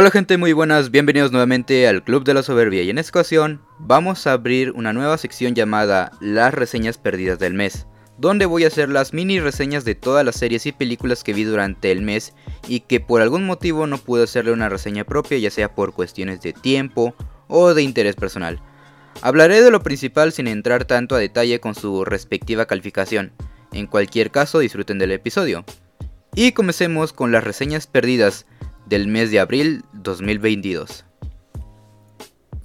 Hola gente muy buenas, bienvenidos nuevamente al Club de la Soberbia y en esta ocasión vamos a abrir una nueva sección llamada Las reseñas perdidas del mes, donde voy a hacer las mini reseñas de todas las series y películas que vi durante el mes y que por algún motivo no pude hacerle una reseña propia ya sea por cuestiones de tiempo o de interés personal. Hablaré de lo principal sin entrar tanto a detalle con su respectiva calificación, en cualquier caso disfruten del episodio. Y comencemos con las reseñas perdidas del mes de abril 2022.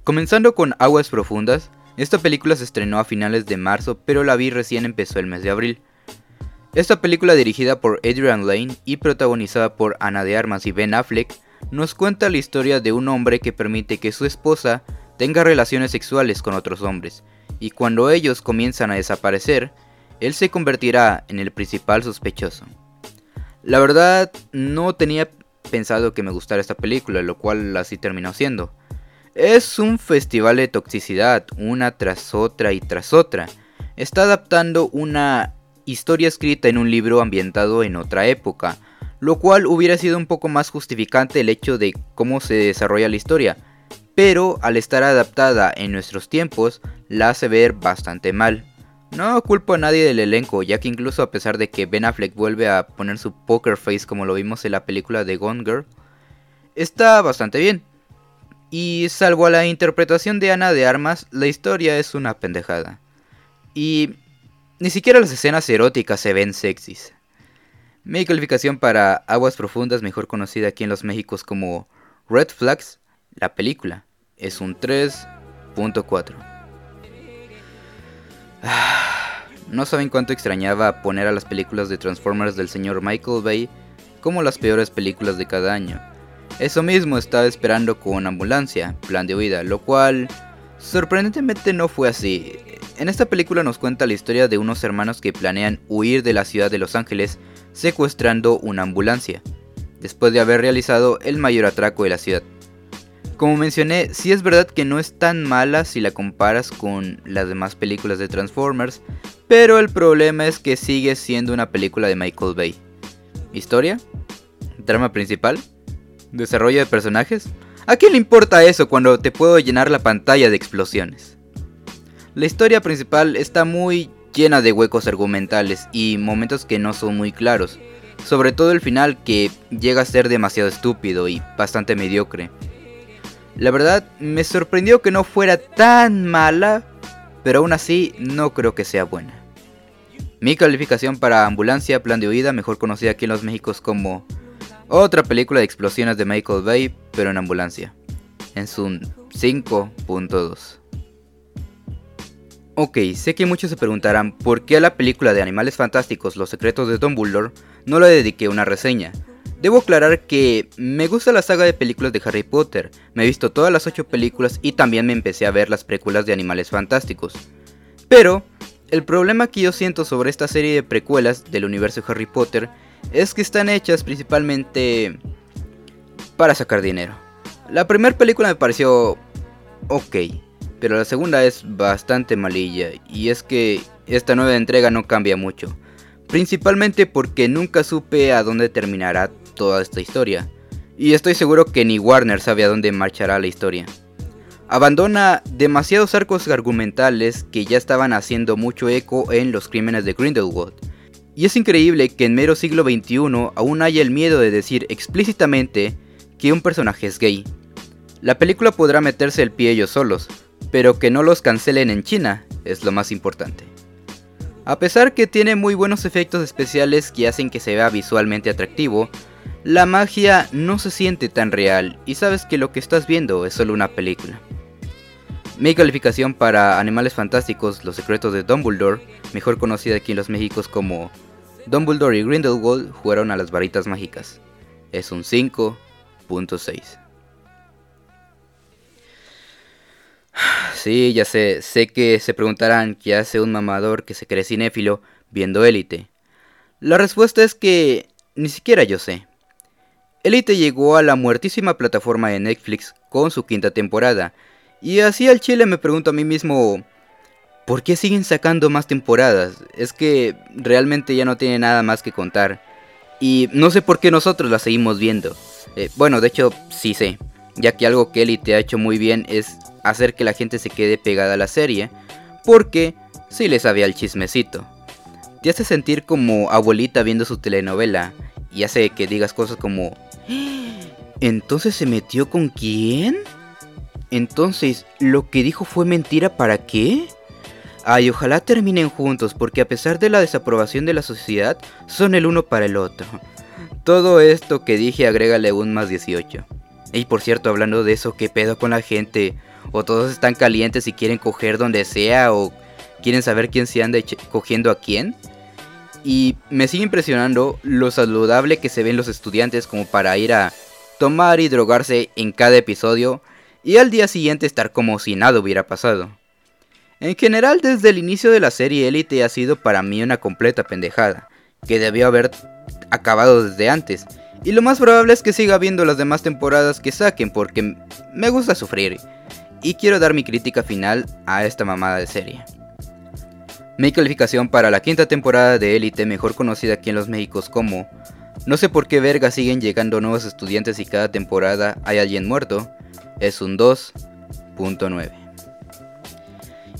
Comenzando con Aguas Profundas, esta película se estrenó a finales de marzo, pero la vi recién empezó el mes de abril. Esta película dirigida por Adrian Lane y protagonizada por Ana de Armas y Ben Affleck, nos cuenta la historia de un hombre que permite que su esposa tenga relaciones sexuales con otros hombres, y cuando ellos comienzan a desaparecer, él se convertirá en el principal sospechoso. La verdad, no tenía pensado que me gustara esta película, lo cual así terminó siendo. Es un festival de toxicidad, una tras otra y tras otra. Está adaptando una historia escrita en un libro ambientado en otra época, lo cual hubiera sido un poco más justificante el hecho de cómo se desarrolla la historia, pero al estar adaptada en nuestros tiempos, la hace ver bastante mal. No culpo a nadie del elenco, ya que incluso a pesar de que Ben Affleck vuelve a poner su poker face como lo vimos en la película de Gone Girl, está bastante bien. Y salvo a la interpretación de Ana de Armas, la historia es una pendejada. Y ni siquiera las escenas eróticas se ven sexys. Mi calificación para Aguas Profundas, mejor conocida aquí en los Méxicos como Red Flags, la película, es un 3.4. No saben cuánto extrañaba poner a las películas de Transformers del señor Michael Bay como las peores películas de cada año. Eso mismo estaba esperando con Ambulancia, Plan de Huida, lo cual sorprendentemente no fue así. En esta película nos cuenta la historia de unos hermanos que planean huir de la ciudad de Los Ángeles secuestrando una ambulancia, después de haber realizado el mayor atraco de la ciudad. Como mencioné, sí es verdad que no es tan mala si la comparas con las demás películas de Transformers, pero el problema es que sigue siendo una película de Michael Bay. ¿Historia? ¿Trama principal? ¿Desarrollo de personajes? ¿A quién le importa eso cuando te puedo llenar la pantalla de explosiones? La historia principal está muy llena de huecos argumentales y momentos que no son muy claros, sobre todo el final que llega a ser demasiado estúpido y bastante mediocre. La verdad, me sorprendió que no fuera tan mala, pero aún así no creo que sea buena. Mi calificación para Ambulancia, Plan de Huida, mejor conocida aquí en los Méxicos como otra película de explosiones de Michael Bay, pero en ambulancia. Es un 5.2. Ok, sé que muchos se preguntarán por qué a la película de Animales Fantásticos Los Secretos de Dumbledore no le dediqué una reseña, Debo aclarar que me gusta la saga de películas de Harry Potter, me he visto todas las 8 películas y también me empecé a ver las precuelas de Animales Fantásticos. Pero, el problema que yo siento sobre esta serie de precuelas del universo de Harry Potter es que están hechas principalmente para sacar dinero. La primera película me pareció ok, pero la segunda es bastante malilla y es que esta nueva entrega no cambia mucho. Principalmente porque nunca supe a dónde terminará toda esta historia, y estoy seguro que ni Warner sabe a dónde marchará la historia. Abandona demasiados arcos argumentales que ya estaban haciendo mucho eco en los crímenes de Grindelwald, y es increíble que en mero siglo XXI aún haya el miedo de decir explícitamente que un personaje es gay. La película podrá meterse el pie ellos solos, pero que no los cancelen en China es lo más importante. A pesar que tiene muy buenos efectos especiales que hacen que se vea visualmente atractivo, la magia no se siente tan real y sabes que lo que estás viendo es solo una película. Mi calificación para Animales Fantásticos, Los Secretos de Dumbledore, mejor conocida aquí en los Méxicos como Dumbledore y Grindelwald jugaron a las varitas mágicas, es un 5.6. Sí, ya sé, sé que se preguntarán qué hace un mamador que se cree cinéfilo viendo Élite. La respuesta es que ni siquiera yo sé. Elite llegó a la muertísima plataforma de Netflix con su quinta temporada. Y así al chile me pregunto a mí mismo, ¿por qué siguen sacando más temporadas? Es que realmente ya no tiene nada más que contar. Y no sé por qué nosotros la seguimos viendo. Eh, bueno, de hecho, sí sé, ya que algo que Elite ha hecho muy bien es hacer que la gente se quede pegada a la serie, porque sí le sabía el chismecito. Te hace sentir como abuelita viendo su telenovela y hace que digas cosas como ¿Entonces se metió con quién? Entonces, ¿lo que dijo fue mentira para qué? Ay, ojalá terminen juntos, porque a pesar de la desaprobación de la sociedad, son el uno para el otro. Todo esto que dije agrégale un más 18. Y por cierto, hablando de eso, ¿qué pedo con la gente? O todos están calientes y quieren coger donde sea, o quieren saber quién se anda cogiendo a quién. Y me sigue impresionando lo saludable que se ven los estudiantes como para ir a tomar y drogarse en cada episodio y al día siguiente estar como si nada hubiera pasado. En general, desde el inicio de la serie Elite ha sido para mí una completa pendejada, que debió haber acabado desde antes, y lo más probable es que siga viendo las demás temporadas que saquen porque me gusta sufrir, y quiero dar mi crítica final a esta mamada de serie. Mi calificación para la quinta temporada de Elite, mejor conocida aquí en los Méxicos como No sé por qué verga siguen llegando nuevos estudiantes y cada temporada hay alguien muerto, es un 2.9.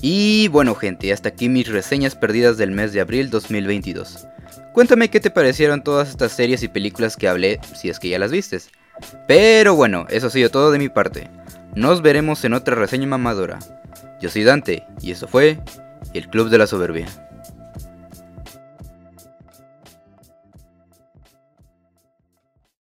Y bueno gente, hasta aquí mis reseñas perdidas del mes de abril 2022. Cuéntame qué te parecieron todas estas series y películas que hablé, si es que ya las vistes. Pero bueno, eso ha sido todo de mi parte. Nos veremos en otra reseña mamadora. Yo soy Dante, y eso fue el Club de la Soberbia.